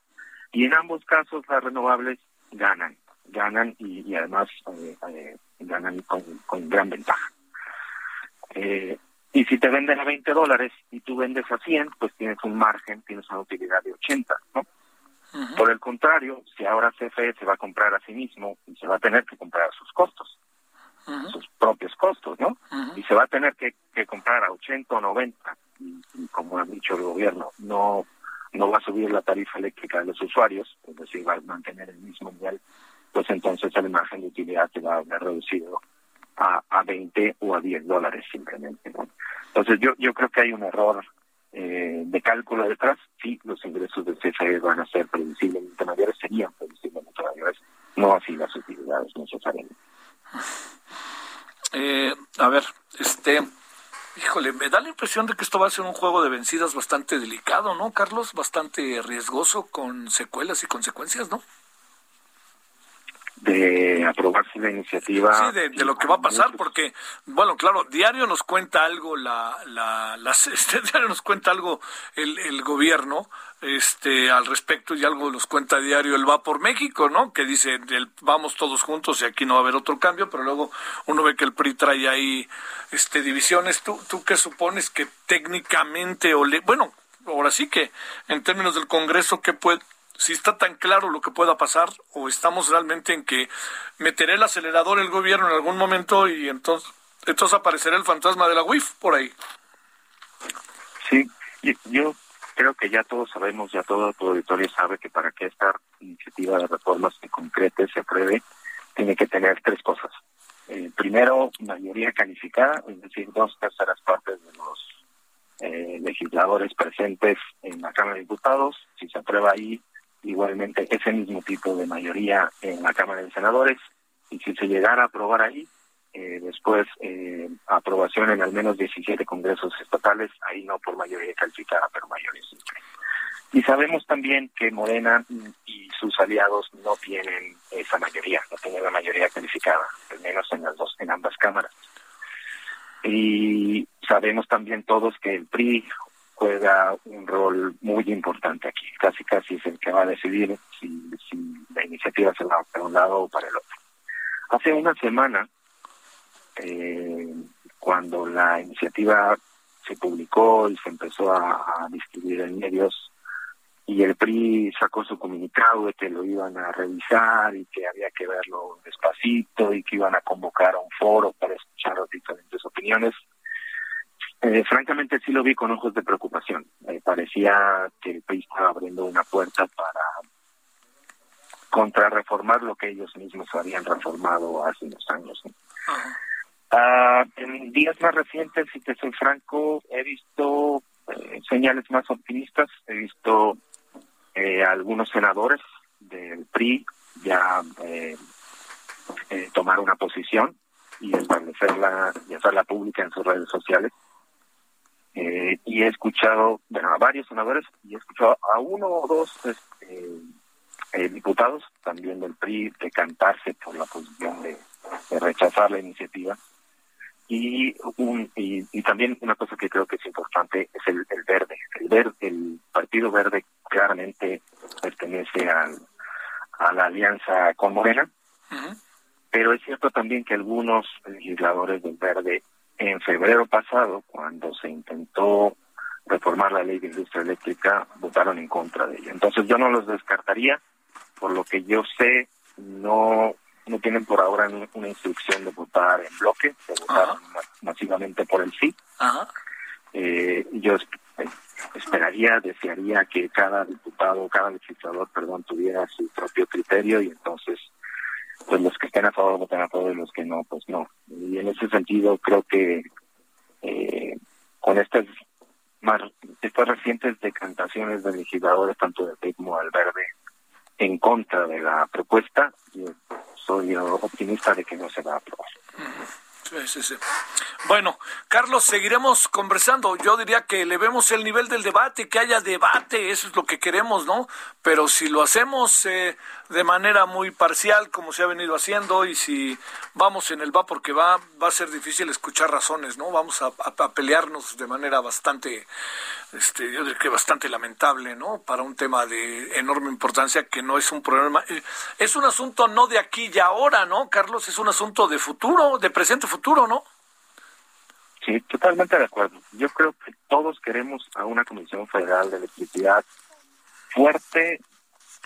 Y en ambos casos las renovables ganan, ganan y, además eh, eh, ganan con, con, gran ventaja. Eh, y si te venden a 20 dólares y tú vendes a 100, pues tienes un margen, tienes una utilidad de 80, ¿no? Por el contrario, si ahora CFE se va a comprar a sí mismo y se va a tener que comprar a sus costos, sus propios costos, ¿no? Y se va a tener que, comprar a 80 o 90, y, como ha dicho el gobierno, no no va a subir la tarifa eléctrica de los usuarios, es decir, va a mantener el mismo nivel, pues entonces el margen de utilidad se va a ver reducido a, a 20 o a 10 dólares simplemente. Entonces yo, yo creo que hay un error eh, de cálculo detrás. Sí, los ingresos del CFE van a ser previsiblemente mayores, serían previsiblemente mayores, no así las utilidades necesariamente. Eh, a ver, este, híjole, me da la impresión de que esto va a ser un juego de vencidas bastante delicado, ¿no, Carlos? Bastante riesgoso, con secuelas y consecuencias, ¿no? De aprobarse la iniciativa. Sí, de, lo que va a pasar, porque, bueno, claro, diario nos cuenta algo la, la, este, diario nos cuenta algo el, el gobierno, este al respecto y algo nos cuenta diario el va por México, ¿no? Que dice el, vamos todos juntos y aquí no va a haber otro cambio, pero luego uno ve que el PRI trae ahí este divisiones. ¿Tú, tú qué supones que técnicamente o le, bueno, ahora sí que en términos del Congreso qué puede si está tan claro lo que pueda pasar o estamos realmente en que meteré el acelerador el gobierno en algún momento y entonces, entonces aparecerá el fantasma de la UIF por ahí. Sí, yo creo que ya todos sabemos, ya todo tu auditorio sabe que para que esta iniciativa de reformas se concrete, se apruebe, tiene que tener tres cosas. Eh, primero, mayoría calificada, es decir, dos terceras partes de los eh, legisladores presentes en la Cámara de Diputados. Si se aprueba ahí, igualmente ese mismo tipo de mayoría en la Cámara de Senadores. Y si se llegara a aprobar ahí, eh, después eh, aprobación en al menos 17 congresos estatales, ahí no por mayoría calificada, pero mayoría simple. Y sabemos también que Morena y sus aliados no tienen esa mayoría, no tienen la mayoría calificada, al menos en las dos, en ambas cámaras. Y sabemos también todos que el PRI juega un rol muy importante aquí, casi casi es el que va a decidir si, la iniciativa se va para un lado o para el otro. Hace una semana, eh, cuando la iniciativa se publicó y se empezó a, a distribuir en medios, y el PRI sacó su comunicado de que lo iban a revisar y que había que verlo despacito y que iban a convocar a un foro para escuchar las diferentes opiniones. Eh, francamente sí lo vi con ojos de preocupación. Me parecía que el PRI estaba abriendo una puerta para contrarreformar lo que ellos mismos habían reformado hace unos años. Ah, en días más recientes, si te soy franco, he visto eh, señales más optimistas. He visto eh, algunos senadores del PRI ya eh, eh, tomar una posición y establecerla y hacerla pública en sus redes sociales. Eh, y he escuchado, bueno, a varios senadores y he escuchado a uno o dos este, eh, diputados también del PRI decantarse por la posición de, de rechazar la iniciativa. Y, un, y, y, también una cosa que creo que es importante es el, el verde. El, verde, el Partido Verde claramente pertenece al, a la alianza con Morena, uh -huh. pero es cierto también que algunos legisladores del Verde en febrero pasado, cuando se intentó reformar la ley de industria eléctrica, votaron en contra de ella. Entonces yo no los descartaría, por lo que yo sé, no no tienen por ahora una instrucción de votar en bloque, de votar uh -huh. masivamente por el sí. Uh -huh. eh, yo esperaría, desearía que cada diputado, cada legislador, perdón, tuviera su propio criterio y entonces, pues los que estén a favor voten a favor y los que no, pues no. Y en ese sentido creo que eh, con estas más estas recientes decantaciones de legisladores, tanto de PIB como del Verde, en contra de la propuesta, soy optimista de que no se va a aprobar. Sí, sí, sí. Bueno, Carlos, seguiremos conversando. Yo diría que le vemos el nivel del debate, que haya debate, eso es lo que queremos, ¿no? Pero si lo hacemos eh, de manera muy parcial, como se ha venido haciendo, y si vamos en el va porque va, va a ser difícil escuchar razones, ¿no? Vamos a, pelearnos de manera bastante, este, yo diría que bastante lamentable, ¿no? Para un tema de enorme importancia que no es un problema, eh, es un asunto no de aquí y ahora, ¿no, Carlos? Es un asunto de futuro, de presente futuro, ¿no? Sí, totalmente de acuerdo. Yo creo que todos queremos a una Comisión Federal de Electricidad fuerte,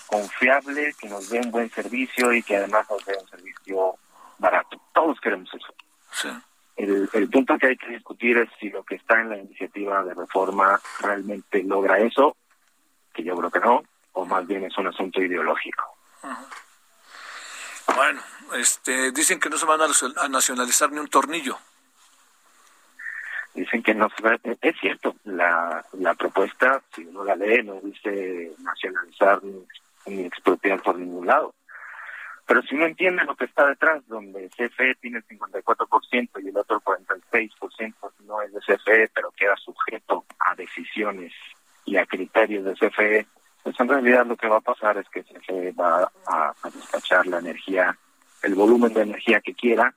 confiable, que nos dé un buen servicio y que además nos dé un servicio barato. Todos queremos eso. Sí. El, el punto que hay que discutir es si lo que está en la iniciativa de reforma realmente logra eso, que yo creo que no, o más bien es un asunto ideológico. Uh -huh. Bueno, este, dicen que no se van a nacionalizar ni un tornillo dicen que no se va, es cierto, la, la propuesta, si uno la lee, no dice nacionalizar ni, ni expropiar por ningún lado. Pero si uno entiende lo que está detrás, donde CFE tiene el 54% y el otro 46% no es de CFE, pero queda sujeto a decisiones y a criterios de CFE, pues en realidad lo que va a pasar es que CFE va a, a despachar la energía, el volumen de energía que quiera,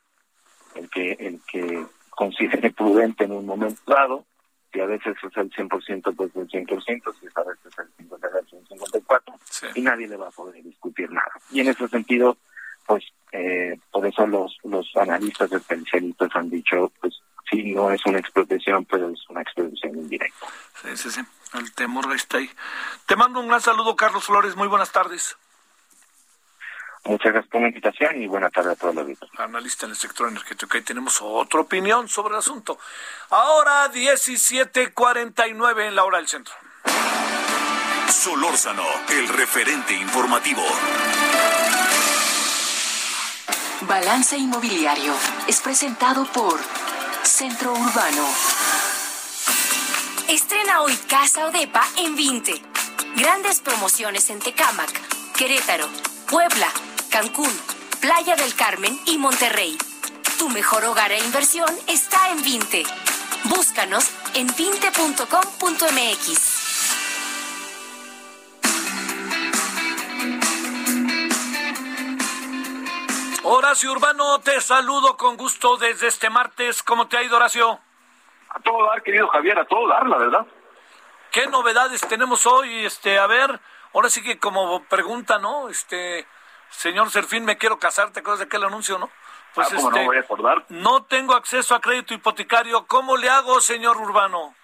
el que, el que considere prudente en un momento dado, si a veces es el 100%, pues el 100%, si a veces es el 50%, el 54%, sí. y nadie le va a poder discutir nada. Y en ese sentido, pues eh, por eso los, los analistas especialistas han dicho, pues sí, no es una explotación, pero es una explotación indirecta. Sí, sí, sí. El temor está ahí. Te mando un gran saludo, Carlos Flores. Muy buenas tardes. Muchas gracias por la invitación y buenas tardes a todos los días. Analista en el sector energético. Ahí tenemos otra opinión sobre el asunto. Ahora 17:49 en la hora del centro. Solórzano, el referente informativo. Balance Inmobiliario es presentado por Centro Urbano. Estrena hoy Casa Odepa en 20. Grandes promociones en Tecámac, Querétaro, Puebla, Cancún, Playa del Carmen y Monterrey. Tu mejor hogar e inversión está en 20. Búscanos en 20.com.mx. Horacio Urbano, te saludo con gusto desde este martes. ¿Cómo te ha ido, Horacio? A todo dar, querido Javier, a todo dar, la verdad. ¿Qué novedades tenemos hoy? Este, a ver, ahora sí que como pregunta, ¿no? Este, señor Serfín, me quiero casar, ¿te acuerdas de aquel anuncio, no? Pues ah, ¿cómo este, no voy a acordar? No tengo acceso a crédito hipotecario. ¿Cómo le hago, señor Urbano?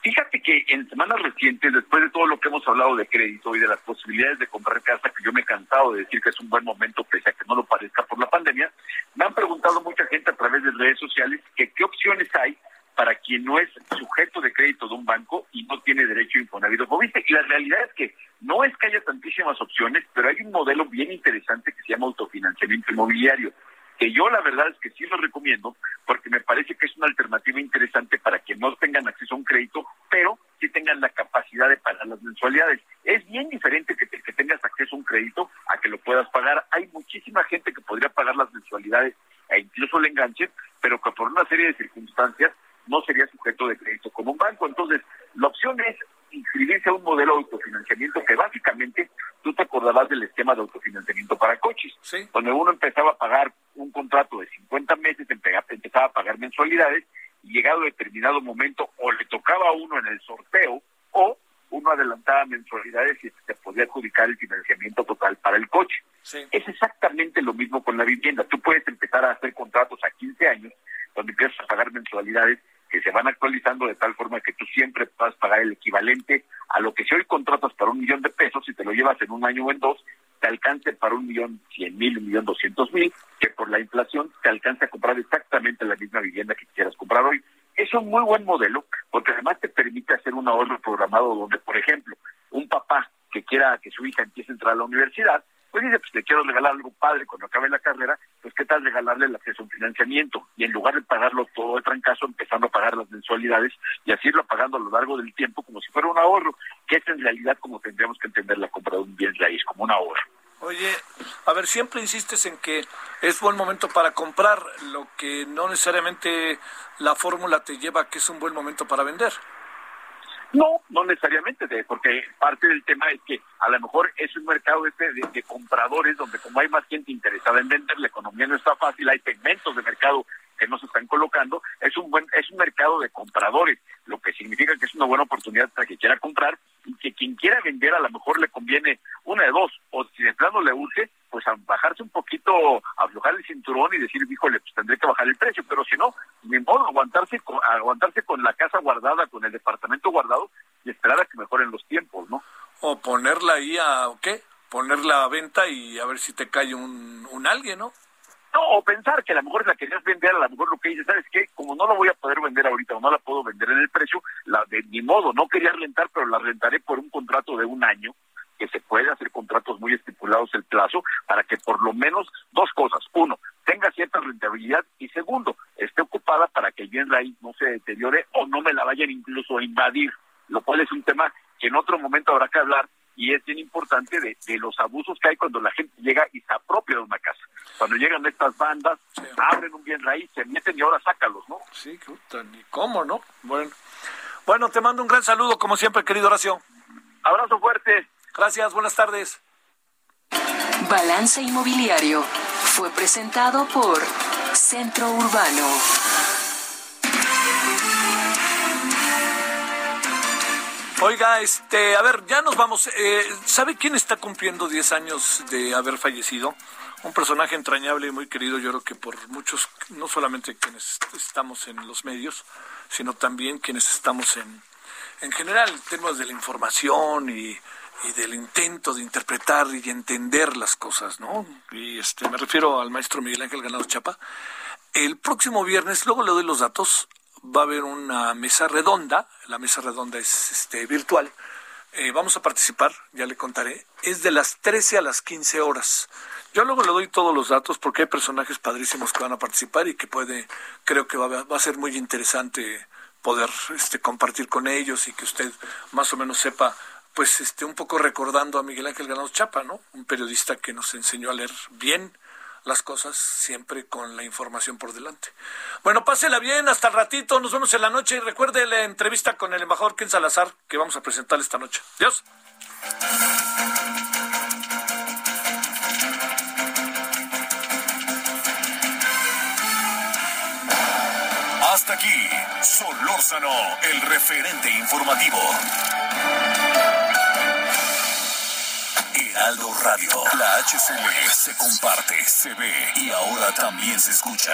Fíjate que en semanas recientes, después de todo lo que hemos hablado de crédito y de las posibilidades de comprar casa, que yo me he cansado de decir que es un buen momento, pese a que no lo parezca por la pandemia, me han preguntado mucha gente a través de redes sociales que qué opciones hay para quien no es sujeto de crédito de un banco y no tiene derecho a Infonavit o Y la realidad es que no es que haya tantísimas opciones, pero hay un modelo bien interesante que se llama autofinanciamiento inmobiliario que yo la verdad es que sí lo recomiendo porque me parece que es una alternativa interesante para que no tengan acceso a un crédito, pero sí tengan la capacidad de pagar las mensualidades. Es bien diferente que, que tengas acceso a un crédito a que lo puedas pagar. Hay muchísima gente que podría pagar las mensualidades e incluso le enganchen, pero que por una serie de circunstancias no sería sujeto de crédito como un banco. Entonces, la opción es inscribirse a un modelo de autofinanciamiento que básicamente tú te acordarás del esquema de autofinanciamiento para coches, donde uno empezaba a pagar un contrato de 50 meses, empezaba a pagar mensualidades y llegado a determinado momento o le tocaba a uno en el sorteo o uno adelantaba mensualidades y se podía adjudicar el financiamiento total para el coche. Es exactamente lo mismo con la vivienda. Tú puedes empezar a hacer contratos a 15 años, donde empiezas a pagar mensualidades que se van actualizando de tal forma que tú siempre puedas pagar el equivalente a lo que si hoy contratas para un millón de pesos, y te lo llevas en un año o en dos, te alcance para un millón cien mil, un millón doscientos mil, que por la inflación te alcance a comprar exactamente la misma vivienda que quieras comprar hoy. Es un muy buen modelo, porque además te permite hacer un ahorro programado donde, por ejemplo, un papá que quiera que su hija empiece a entrar a la universidad, pues dice, pues te quiero regalar algo padre cuando acabe la carrera, pues qué tal regalarle el acceso a un financiamiento y en lugar de pagarlo todo de trancazo, empezando a pagar las mensualidades y así irlo pagando a lo largo del tiempo como si fuera un ahorro, que es en realidad como tendríamos que entender la compra de un bien raíz, como un ahorro. Oye, a ver, siempre insistes en que es buen momento para comprar, lo que no necesariamente la fórmula te lleva a que es un buen momento para vender. No, no necesariamente, porque parte del tema es que a lo mejor es un mercado este de, compradores donde como hay más gente interesada en vender, la economía no está fácil, hay segmentos de mercado que no se están colocando, es un buen es un mercado de compradores, lo que significa que es una buena oportunidad para que quiera comprar y que quien quiera vender a lo mejor le conviene una de dos, o si de plano le urge, pues a bajarse un poquito, aflojar el cinturón y decir, híjole, pues tendré que bajar el precio, pero si no, ni modo, aguantarse con, aguantarse con la casa guardada, con el departamento guardado y esperar a que mejoren los tiempos, ¿no? O ponerla ahí a, ¿qué? Ponerla a venta y a ver si te cae un, un alguien, ¿no? No, o pensar que a lo mejor la querías vender, a lo mejor lo que dices, ¿sabes qué? Como no la voy a poder vender ahorita o no la puedo vender en el precio, la de ni modo, no quería rentar, pero la rentaré por un contrato de un año, que se puede hacer contratos muy estipulados el plazo, para que por lo menos dos cosas. Uno, tenga cierta rentabilidad y segundo, ocupada para que el bien raíz no se deteriore o no me la vayan incluso a invadir, lo cual es un tema que en otro momento habrá que hablar y es bien importante de, los abusos que hay cuando la gente llega y se apropia de una casa. Cuando llegan estas bandas, abren un bien raíz, se meten y ahora sácalos, ¿no? Sí, ni cómo, ¿no? Bueno. Bueno, te mando un gran saludo, como siempre, querido Horacio. Abrazo fuerte. Gracias, buenas tardes. Balance Inmobiliario fue presentado por Centro Urbano. Oiga, este, a ver, ya nos vamos. Eh, ¿Sabe quién está cumpliendo 10 años de haber fallecido? Un personaje entrañable y muy querido, yo creo que por muchos, no solamente quienes estamos en los medios, sino también quienes estamos en, en general, temas de la información y, y del intento de interpretar y entender las cosas, ¿no? Y este, me refiero al maestro Miguel Ángel Ganado Chapa. El próximo viernes, luego le doy los datos, va a haber una mesa redonda, la mesa redonda es este, virtual, eh, vamos a participar, ya le contaré, es de las 13 a las 15 horas. Yo luego le doy todos los datos porque hay personajes padrísimos que van a participar y que puede, creo que va, va a ser muy interesante poder este, compartir con ellos y que usted más o menos sepa pues este un poco recordando a Miguel Ángel Granados Chapa, ¿no? Un periodista que nos enseñó a leer bien las cosas siempre con la información por delante. Bueno, pásela bien, hasta el ratito, nos vemos en la noche y recuerde la entrevista con el embajador Ken Salazar que vamos a presentar esta noche. Adiós. Hasta aquí, Solórzano, el referente informativo. Heraldo Radio. La HCL se comparte, se ve y ahora también se escucha.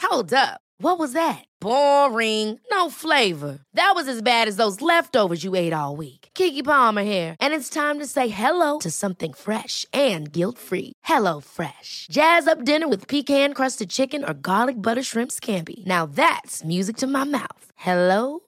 Hold up. What was that? Boring. No flavor. That was as bad as those leftovers you ate all week. Kiki Palmer here, and it's time to say hello to something fresh and guilt-free. Hello Fresh. Jazz up dinner with pecan-crusted chicken or garlic butter shrimp scampi. Now that's music to my mouth. Hello